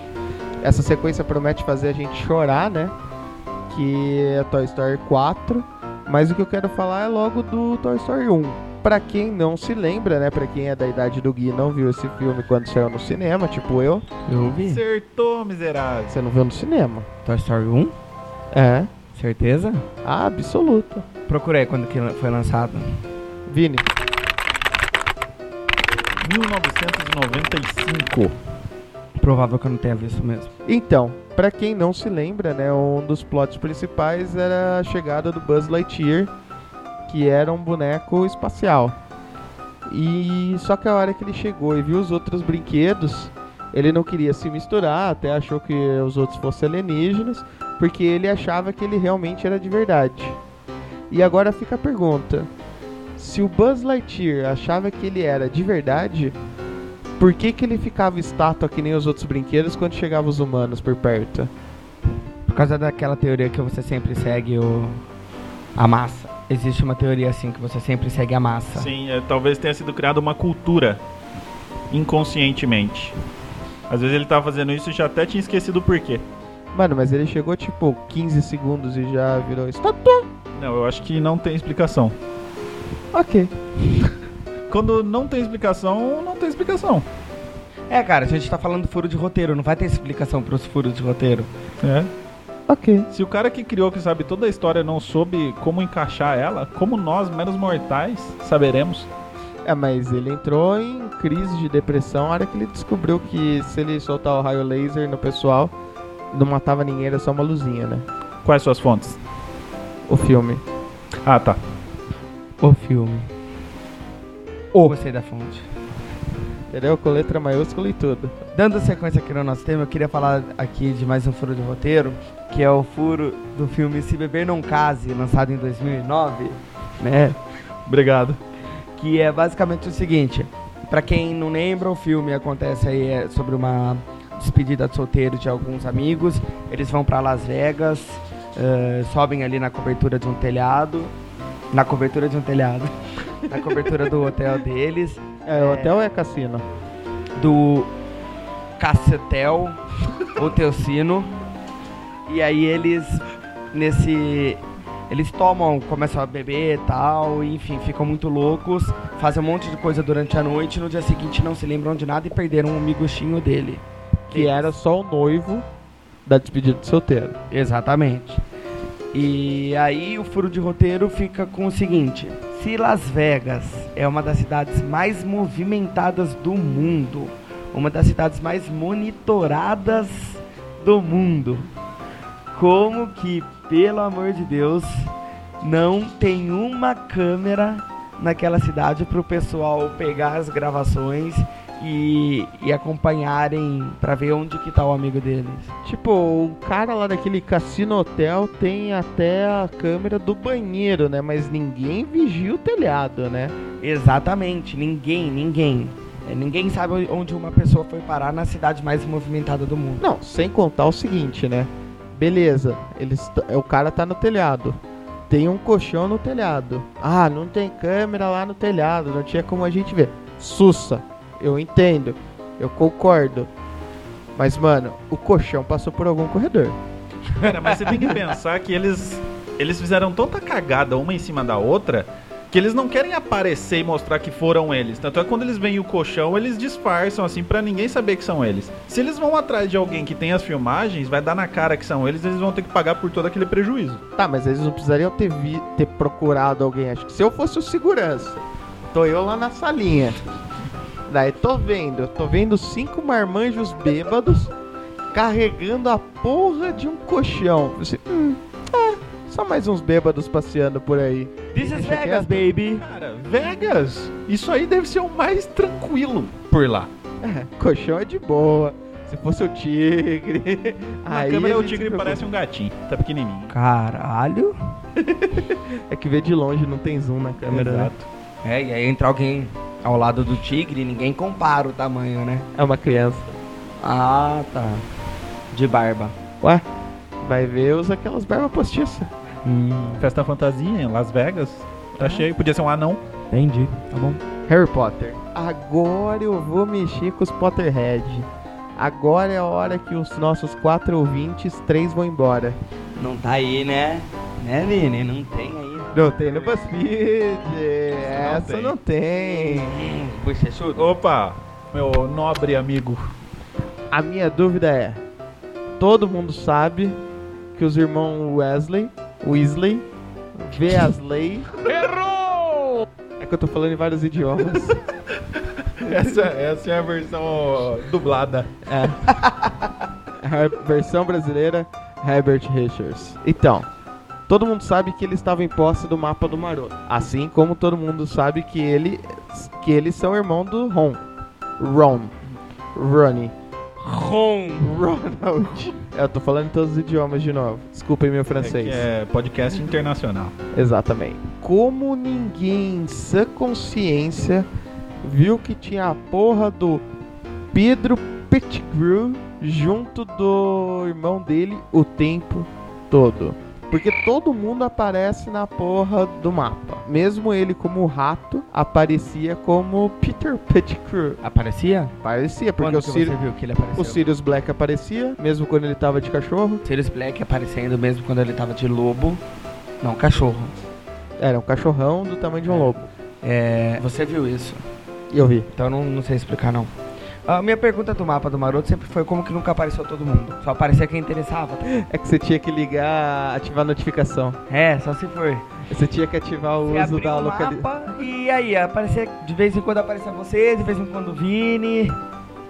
Essa sequência promete fazer a gente chorar, né? Que é Toy Story 4. Mas o que eu quero falar é logo do Toy Story 1. Pra quem não se lembra, né? Pra quem é da idade do Gui e não viu esse filme quando saiu no cinema, tipo eu, Eu vi. Acertou, miserável. você não viu no cinema. Toy Story 1? É. Certeza? Ah, absoluta. Procurei quando que foi lançado. Vini, 1995. Provável que eu não tenha visto mesmo. Então, pra quem não se lembra, né, um dos plots principais era a chegada do Buzz Lightyear, que era um boneco espacial. E só que a hora que ele chegou e viu os outros brinquedos, ele não queria se misturar, até achou que os outros fossem alienígenas, porque ele achava que ele realmente era de verdade. E agora fica a pergunta: se o Buzz Lightyear achava que ele era de verdade, por que, que ele ficava estátua que nem os outros brinquedos quando chegavam os humanos por perto? Por causa daquela teoria que você sempre segue o a massa. Existe uma teoria assim que você sempre segue a massa. Sim, é, talvez tenha sido criada uma cultura inconscientemente. Às vezes ele tava fazendo isso e já até tinha esquecido o porquê. Mano, mas ele chegou tipo 15 segundos e já virou estátua. Não, eu acho que não tem explicação. Ok. *laughs* Quando não tem explicação, não tem explicação. É, cara, a gente tá falando furo de roteiro, não vai ter explicação pros furos de roteiro. É. Ok. Se o cara que criou, que sabe toda a história, não soube como encaixar ela, como nós, menos mortais, saberemos. É, mas ele entrou em crise de depressão na hora que ele descobriu que se ele soltar o raio laser no pessoal, não matava ninguém, era só uma luzinha, né? Quais suas fontes? O filme. Ah, tá. O filme. O. Gostei da fonte. Entendeu? Com letra maiúscula e tudo. Dando sequência aqui no nosso tema, eu queria falar aqui de mais um furo de roteiro, que é o furo do filme Se Beber Não Case, lançado em 2009, né? Obrigado. Que é basicamente o seguinte, Pra quem não lembra, o filme acontece aí é sobre uma despedida de solteiro de alguns amigos. Eles vão pra Las Vegas, eh, sobem ali na cobertura de um telhado, na cobertura de um telhado, na cobertura do hotel deles, É, o hotel é cassino. do Cassetel, o Teocino. E aí eles nesse eles tomam, começam a beber e tal, e, enfim, ficam muito loucos, fazem um monte de coisa durante a noite, e no dia seguinte não se lembram de nada e perderam um amigostinho dele. Que era só o noivo da despedida de solteiro. Exatamente. E aí o furo de roteiro fica com o seguinte: se Las Vegas. É uma das cidades mais movimentadas do mundo, uma das cidades mais monitoradas do mundo, como que, pelo amor de Deus, não tem uma câmera naquela cidade para o pessoal pegar as gravações e, e acompanharem para ver onde que tá o amigo deles? Tipo, o cara lá daquele cassino hotel tem até a câmera do banheiro, né? Mas ninguém vigia o telhado, né? Exatamente, ninguém, ninguém. É, ninguém sabe onde uma pessoa foi parar na cidade mais movimentada do mundo. Não, sem contar o seguinte, né? Beleza, eles, t- o cara tá no telhado. Tem um colchão no telhado. Ah, não tem câmera lá no telhado, não tinha como a gente ver. Sussa, eu entendo, eu concordo. Mas, mano, o colchão passou por algum corredor. Cara, mas você tem que pensar que eles, eles fizeram tanta cagada uma em cima da outra que eles não querem aparecer e mostrar que foram eles. Tanto é que quando eles veem o colchão, eles disfarçam assim pra ninguém saber que são eles. Se eles vão atrás de alguém que tem as filmagens, vai dar na cara que são eles, eles vão ter que pagar por todo aquele prejuízo. Tá, mas eles não precisariam ter, vi- ter procurado alguém. Acho que se eu fosse o segurança, tô eu lá na salinha. Daí tô vendo, tô vendo cinco marmanjos bêbados carregando a porra de um colchão. Você, hum, é, só mais uns bêbados passeando por aí. This is Deixa Vegas, baby! Cara, Vegas, isso aí deve ser o mais tranquilo por lá. É, *laughs* colchão é de boa. Se fosse o tigre. *laughs* Na aí câmera o tigre parece um gatinho, tá pequenininho. Caralho! *laughs* É que vê de longe, não tem zoom na câmera. né? Exato. É, e aí entra alguém ao lado do tigre ninguém compara o tamanho, né? É uma criança. Ah, tá. De barba. Ué, vai ver, usa aquelas barbas postiças. Hum, Festa fantasia em Las Vegas. Tá cheio, podia ser um anão. entendi. Tá bom. Harry Potter. Agora eu vou mexer com os Potterhead. Agora é a hora que os nossos quatro ouvintes, três vão embora. Não tá aí, né? Né, Vini? Não tem. Não tem no BuzzFeed. Essa tem. não tem. Hum, puxa, chuta. Opa, meu nobre amigo. A minha dúvida é: todo mundo sabe que os irmãos Wesley, Weasley, Weasley... *laughs* Errou! É que eu tô falando em vários idiomas. *laughs* Essa, essa é a versão dublada. *laughs* A versão brasileira, Herbert Richards. Então, todo mundo sabe que ele estava em posse do mapa do Maroto. Assim como todo mundo sabe que ele que eles são irmão do Ron. Ron. Ronnie. Ron. Ronald. Eu tô falando em todos os idiomas de novo. Desculpem meu É, francês. que é podcast internacional. Exatamente. Como ninguém em sã consciência viu que tinha a porra do Pedro Pettigrew junto do irmão dele o tempo todo. Porque todo mundo aparece na porra do mapa. Mesmo ele como rato, aparecia como Peter Pettigrew. Aparecia? Parecia, porque o, Sir- o Sirius Black aparecia, mesmo quando ele tava de cachorro. Sirius Black aparecendo mesmo quando ele tava de lobo. Não, cachorro. Era um cachorrão do tamanho de um lobo. É, você viu isso? Eu vi. Então não, não sei explicar não. A minha pergunta do mapa do Maroto sempre foi como que nunca apareceu todo mundo. Só aparecia quem interessava. É que você tinha que ligar, ativar a notificação. É, só se for. Você tinha que ativar o Você uso da o localização. e aí, aparecia, de vez em quando aparecia você, de vez em quando o Vini.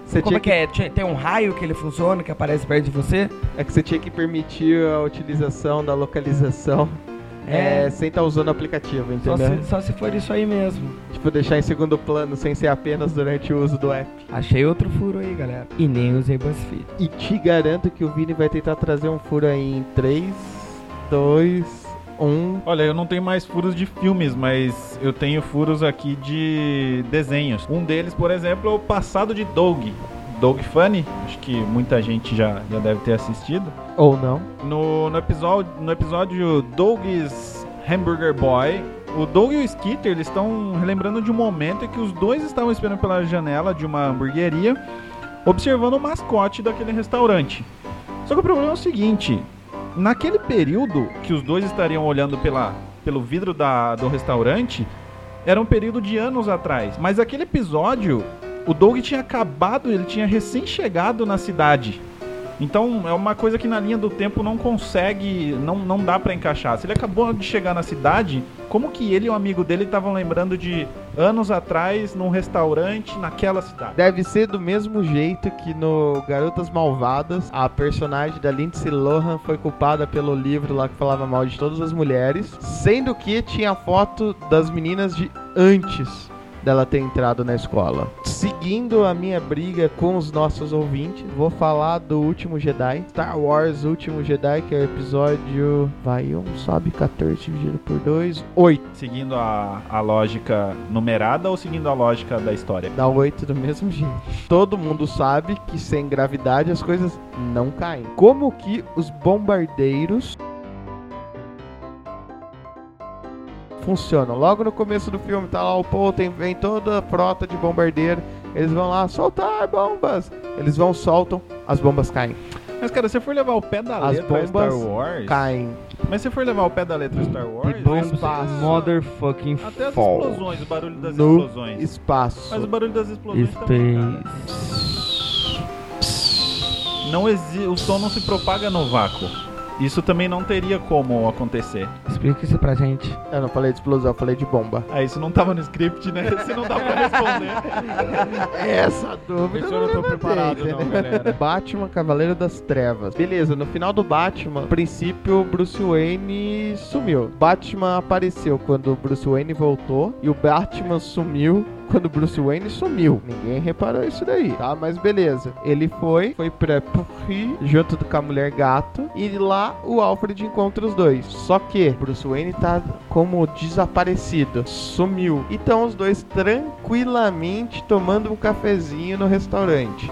Você Como é que é? Tinha- Tem um raio que ele funciona, que aparece perto de você? É que você tinha que permitir a utilização da localização é, sem estar usando o aplicativo, Só entendeu? se, só se for isso aí mesmo. Tipo, deixar em segundo plano sem ser apenas durante o uso do app. Achei outro furo aí, galera. E nem usei BuzzFeed. E te garanto que o Vini vai tentar trazer um furo aí em 3, 2, 1. Olha, eu não tenho mais furos de filmes, mas eu tenho furos aqui de desenhos. Um deles, por exemplo, é o passado de Doug. Doug Funny, acho que muita gente já, já deve ter assistido. Ou não. No, no, episódio, no episódio Doug's Hamburger Boy, o Doug e o Skitter eles estão relembrando de um momento em que os dois estavam esperando pela janela de uma hamburgueria, observando o mascote daquele restaurante. Só que o problema é o seguinte: naquele período que os dois estariam olhando pela, pelo vidro da, do restaurante, era um período de anos atrás. Mas aquele episódio, o Doug tinha acabado, ele tinha recém-chegado na cidade. Então é uma coisa que na linha do tempo não consegue, não, não dá pra encaixar. Se ele acabou de chegar na cidade, como que ele e o amigo dele estavam lembrando de anos atrás num restaurante naquela cidade? Deve ser do mesmo jeito que no Garotas Malvadas, a personagem da Lindsay Lohan foi culpada pelo livro lá que falava mal de todas as mulheres, sendo que tinha foto das meninas de antes dela ter entrado na escola. Seguindo a minha briga com os nossos ouvintes, vou falar do Último Jedi, Star Wars Último Jedi, que é o episódio, vai, um sobe 14 dividido por 2, 8. Seguindo a, a lógica numerada ou seguindo a lógica da história? Dá 8 do mesmo jeito. Todo mundo sabe que sem gravidade as coisas não caem. Como que os bombardeiros funcionam? Logo no começo do filme tá lá o Paul, tem, vem toda a frota de bombardeiro. Eles vão lá soltar bombas. Eles vão, soltam, as bombas caem. Mas cara, se for levar o pé da As letra Star bombas Wars, Caem. mas se for levar o pé da letra Star Wars, bombs espaço. motherfucking até as fall. explosões, o barulho das No explosões. espaço. Mas o barulho das explosões também, cara. Space. não exi- o som não se propaga no vácuo. Isso também não teria como acontecer. Explica isso pra gente. Eu não falei de explosão, eu falei de bomba. Ah, isso não tava no script, né? *laughs* Você não dá pra responder. *laughs* Essa dúvida Isso eu não tô levantei, preparado não, entendeu? galera. Batman, Cavaleiro das Trevas. Beleza, no final do Batman, princípio, Bruce Wayne sumiu. Batman apareceu quando o Bruce Wayne voltou e o Batman sumiu quando Bruce Wayne sumiu. Ninguém reparou isso daí, tá? Mas beleza. Ele foi, foi pra Paris, junto com a mulher gato, e lá o Alfred encontra os dois. Só que Bruce Wayne tá como desaparecido, sumiu. Então os dois tranquilamente tomando um cafezinho no restaurante.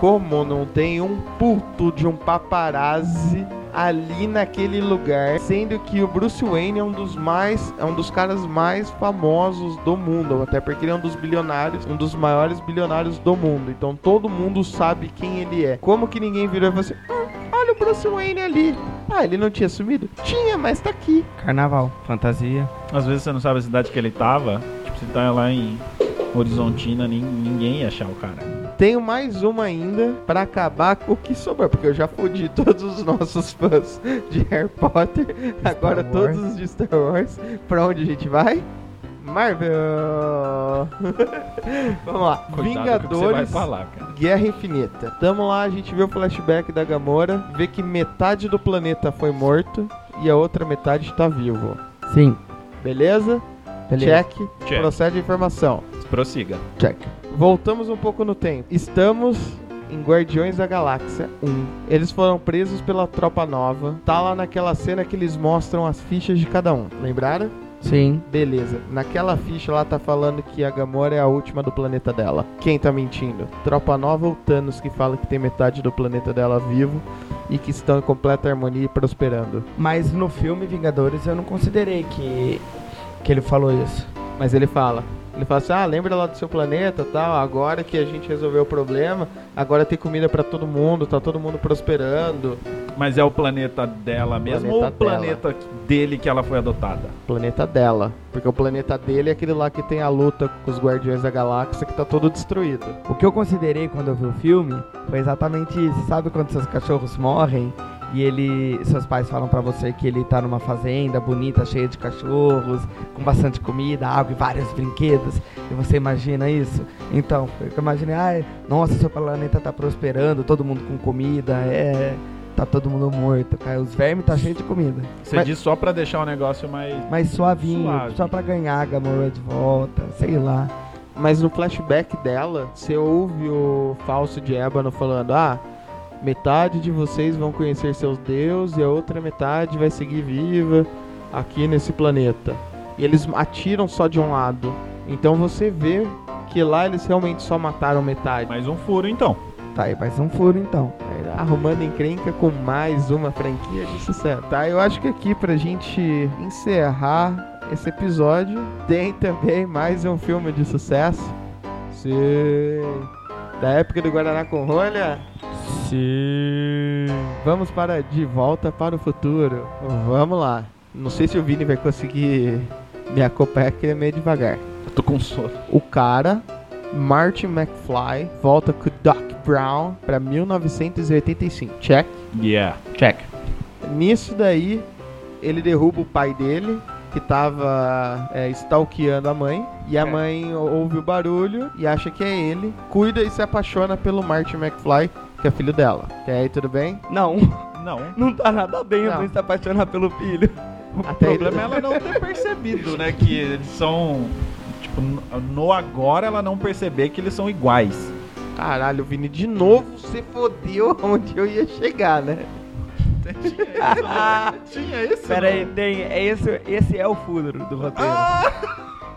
Como não tem um puto de um paparazzi ali naquele lugar, sendo que o Bruce Wayne é um dos mais, é um dos caras mais famosos do mundo, até porque ele é um dos bilionários, um dos maiores bilionários do mundo. Então todo mundo sabe quem ele é. Como que ninguém virou e falou assim: "Hum, olha o Bruce Wayne ali. Ah, ele não tinha sumido? Tinha, mas tá aqui. Carnaval, fantasia. Às vezes você não sabe a cidade que ele tava. Tipo, você tá lá em Horizontina, nin- ninguém ia achar o cara. Tenho mais uma ainda pra acabar com o que sobrou, porque eu já fodi todos os nossos fãs de Harry Potter, agora Wars. todos os de Star Wars. Pra onde a gente vai? Marvel! *laughs* Vamos lá. Coitado do que você vai Vingadores falar, cara. Guerra Infinita. Tamo lá, a gente vê o flashback da Gamora, vê que metade do planeta foi morto e a outra metade tá vivo. Sim. Beleza? Beleza. Check. Check. Procede a informação. Prossiga. Check. Voltamos um pouco no tempo. Estamos em Guardiões da Galáxia 1. Eles foram presos pela Tropa Nova. Tá lá naquela cena que eles mostram as fichas de cada um. Lembraram? Sim. Beleza. Naquela ficha lá tá falando que a Gamora é a última do planeta dela. Quem tá mentindo? Tropa Nova ou Thanos que fala que tem metade do planeta dela vivo e que estão em completa harmonia e prosperando. Mas no filme Vingadores eu não considerei que, que ele falou isso. Mas ele fala. Ele fala assim: ah, lembra lá do seu planeta tal. Agora que a gente resolveu o problema, agora tem comida pra todo mundo, tá todo mundo prosperando. Mas é o planeta dela mesmo Planeta ou o planeta dele que ela foi adotada? Planeta dela. Porque o planeta dele é aquele lá que tem a luta com os Guardiões da Galáxia que tá todo destruído. O que eu considerei quando eu vi o filme foi exatamente isso. Sabe quando seus cachorros morrem e ele, seus pais falam pra você que ele tá numa fazenda bonita, cheia de cachorros, com bastante comida, água e vários brinquedos, e você imagina isso? Então, imaginei, ai, nossa, seu planeta tá prosperando, todo mundo com comida, é, tá todo mundo morto, cara, os vermes tá cheio de comida. Você Mas- diz só pra deixar o negócio mais. Mas suavinho, Suave. só pra ganhar a Gamora de volta, sei lá. Mas no flashback dela, você ouve o falso de Ébano falando: Ah, metade de vocês vão conhecer seus deuses e a outra metade vai seguir viva aqui nesse planeta. E eles atiram só de um lado. Então você vê que lá eles realmente só mataram metade. Mais um furo então. Tá aí, mais um furo então. Arrumando encrenca com mais uma franquia de sucesso. Tá, eu acho que aqui pra gente encerrar esse episódio, tem também mais um filme de sucesso. Sim. Da época do Guaraná com rolha. Sim. Vamos para De Volta para o Futuro. Vamos lá. Não sei se o Vini vai conseguir me acompanhar, porque ele é meio devagar. Eu tô com sono. O cara, Martin McFly, volta com o Doc Brown para 1985. Check. Yeah. Check. Nisso daí, ele derruba o pai dele, que tava é, stalkeando a mãe. E a É. mãe ouve o barulho e acha que é ele. Cuida e se apaixona pelo Martin McFly, que é filho dela. Até aí, tudo bem? Não, Não. não tá nada bem a Não. mãe se apaixonar pelo filho. O Até problema é ela não ter percebido, né? Que eles são. Tipo, no- agora ela não perceber que eles são iguais. Caralho, Vini, de novo você fodeu onde eu ia chegar, né? Tinha isso? Pera aí, tem. É esse, esse é o furo do roteiro.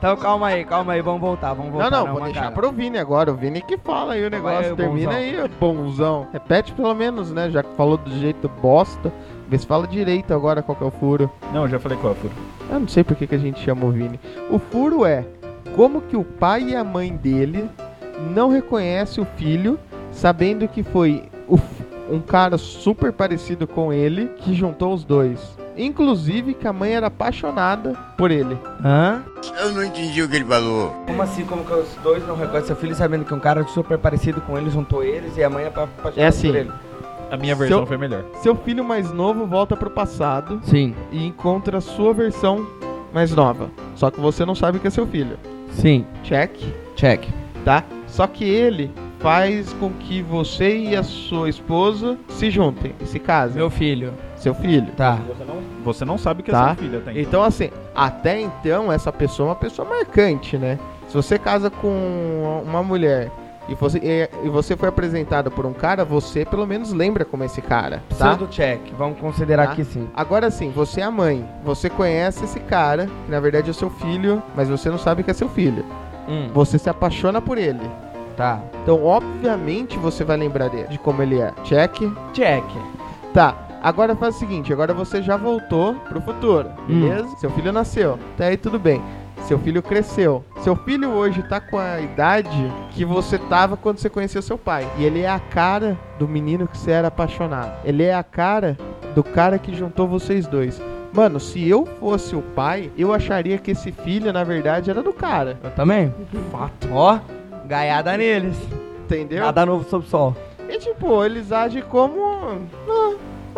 Então calma aí, calma aí, vamos voltar, vamos Não, voltar. não, vou deixar pro Vini agora. O Vini que fala aí o negócio. o Termina bonzão. aí, bonzão. Repete pelo menos, né? Já que falou do jeito bosta. Vê se fala direito agora qual que é o furo. Não, já falei qual é o furo. Eu não sei por que, que a gente chama o Vini. O furo é como que o pai e a mãe dele não reconhecem o filho, sabendo que foi o um cara super parecido com ele que juntou os dois. Inclusive que a mãe era apaixonada por ele. Hã? Eu não entendi o que ele falou. Como assim? Como que os dois não reconhecem seu filho sabendo que um cara super parecido com ele juntou eles e a mãe é pa- apaixonada É assim. por ele? A minha Seu- versão foi melhor. Seu filho mais novo volta pro passado Sim, e encontra a sua versão mais nova. Só que você não sabe que é seu filho. sim. Check, Check. tá? Só que ele faz com que você e a sua esposa se juntem e se casem. Meu filho. Seu filho. Tá. Você não, você não sabe que é Tá. seu filho até então. Então, assim, até então, essa pessoa é uma pessoa marcante, né? Se você casa com uma mulher e você, e, e você foi apresentado por um cara, você pelo menos lembra como é esse cara, tá? Precisa do check. Vamos considerar Tá. que sim. Agora sim, você é a mãe. Você conhece esse cara, que na verdade é seu filho, mas você não sabe que é seu filho. Hum, Você se apaixona por ele. tá. Então, obviamente, você vai lembrar dele, de como ele é. Check. Check. Tá. Agora faz o seguinte, agora você já voltou pro futuro, Hum. beleza? Seu filho nasceu. Até aí tudo bem. Seu filho cresceu. Seu filho hoje tá com a idade que você tava quando você conheceu seu pai. E ele é a cara do menino que você era apaixonado. Ele é a cara do cara que juntou vocês dois. Mano, se eu fosse o pai, eu acharia que esse filho, na verdade, era do cara. Eu também. Fato. Ó, gaiada neles. Entendeu? Nada novo sob o sol. E tipo, eles agem como. Ah,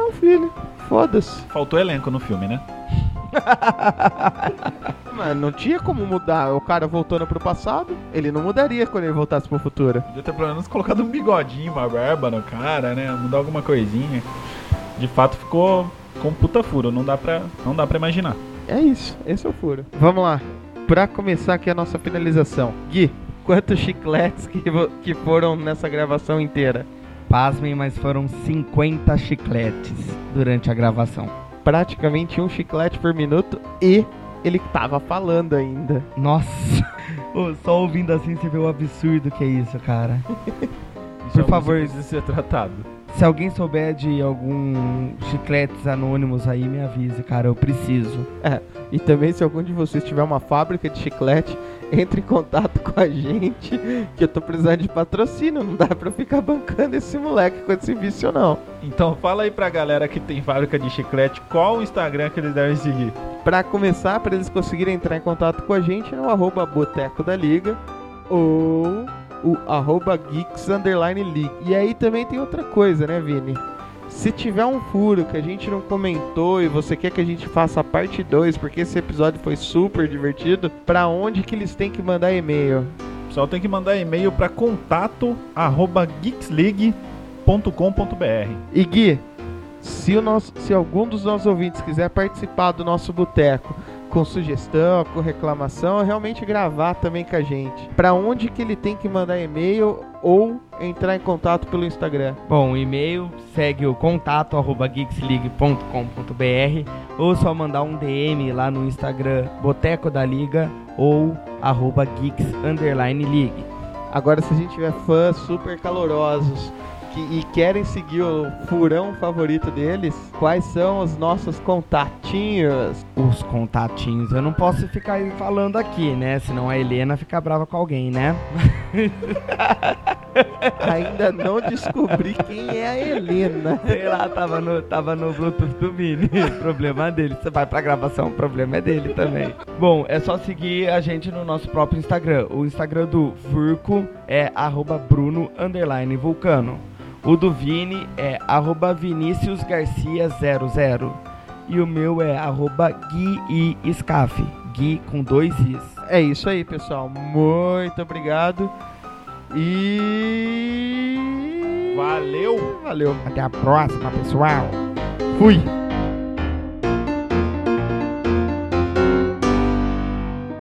um filho. Foda-se. Faltou elenco no filme, né? *laughs* Mano, não tinha como mudar. O cara voltando pro passado, ele não mudaria quando ele voltasse pro futuro. Podia ter pelo menos colocado um bigodinho, uma barba no cara, né? Mudar alguma coisinha. De fato ficou com um puta furo, não dá pra, não dá pra imaginar. É isso, esse é o furo. Vamos lá. Pra começar aqui a nossa finalização. Gui, quantos chicletes que, que foram nessa gravação inteira? Pasmem, mas foram 50 chicletes durante a gravação. Praticamente um chiclete por minuto e ele tava falando ainda. Nossa. *laughs* Só ouvindo assim você vê o absurdo que é isso, cara. *laughs* Isso é favor. precisa ser tratado. Se alguém souber de algum chicletes anônimos aí, me avise, cara. Eu preciso. E também, se algum de vocês tiver uma fábrica de chiclete, entre em contato com a gente, que eu tô precisando de patrocínio. Não dá pra eu ficar bancando esse moleque com esse vício, não. Então fala aí pra galera que tem fábrica de chiclete qual o Instagram que eles devem seguir. Pra começar, pra eles conseguirem entrar em contato com a gente, é o arroba Boteco da Liga ou o arroba Geeks Underline League. E aí também tem outra coisa, né, Vini? Se tiver um furo que a gente não comentou e você quer que a gente faça a parte 2, porque esse episódio foi super divertido, pra onde que eles têm que mandar e-mail? O pessoal tem que mandar e-mail pra contato arroba geeksleague.com.br. E Gui, se, nosso, se algum dos nossos ouvintes quiser participar do nosso boteco com sugestão, com reclamação, realmente gravar também com a gente. Pra onde que ele tem que mandar e-mail ou entrar em contato pelo Instagram? Bom, o e-mail segue o contato arroba geeksleague.com.br ou só mandar um DM lá no Instagram Boteco da Liga ou arroba geeks underline league. Agora, se a gente tiver fãs super calorosos que, e querem seguir o furão favorito deles, quais são os nossos contatinhos? Os contatinhos, eu não posso ficar falando aqui, né? Senão a Helena fica brava com alguém, né? *laughs* Ainda não descobri quem é a Helena. Sei lá, tava no, tava no Bluetooth do Vini. *laughs* problema dele. Você vai pra gravação, o problema é dele também. Bom, é só seguir a gente no nosso próprio Instagram. O Instagram do Furco é arroba Bruno Vulcano. O do Vini é arroba Vinícius Garcia 00. E o meu é arroba Gui Scaf. Gui com dois Is. É isso aí, pessoal. Muito obrigado. E. Valeu! Valeu. Até a próxima, pessoal. Fui.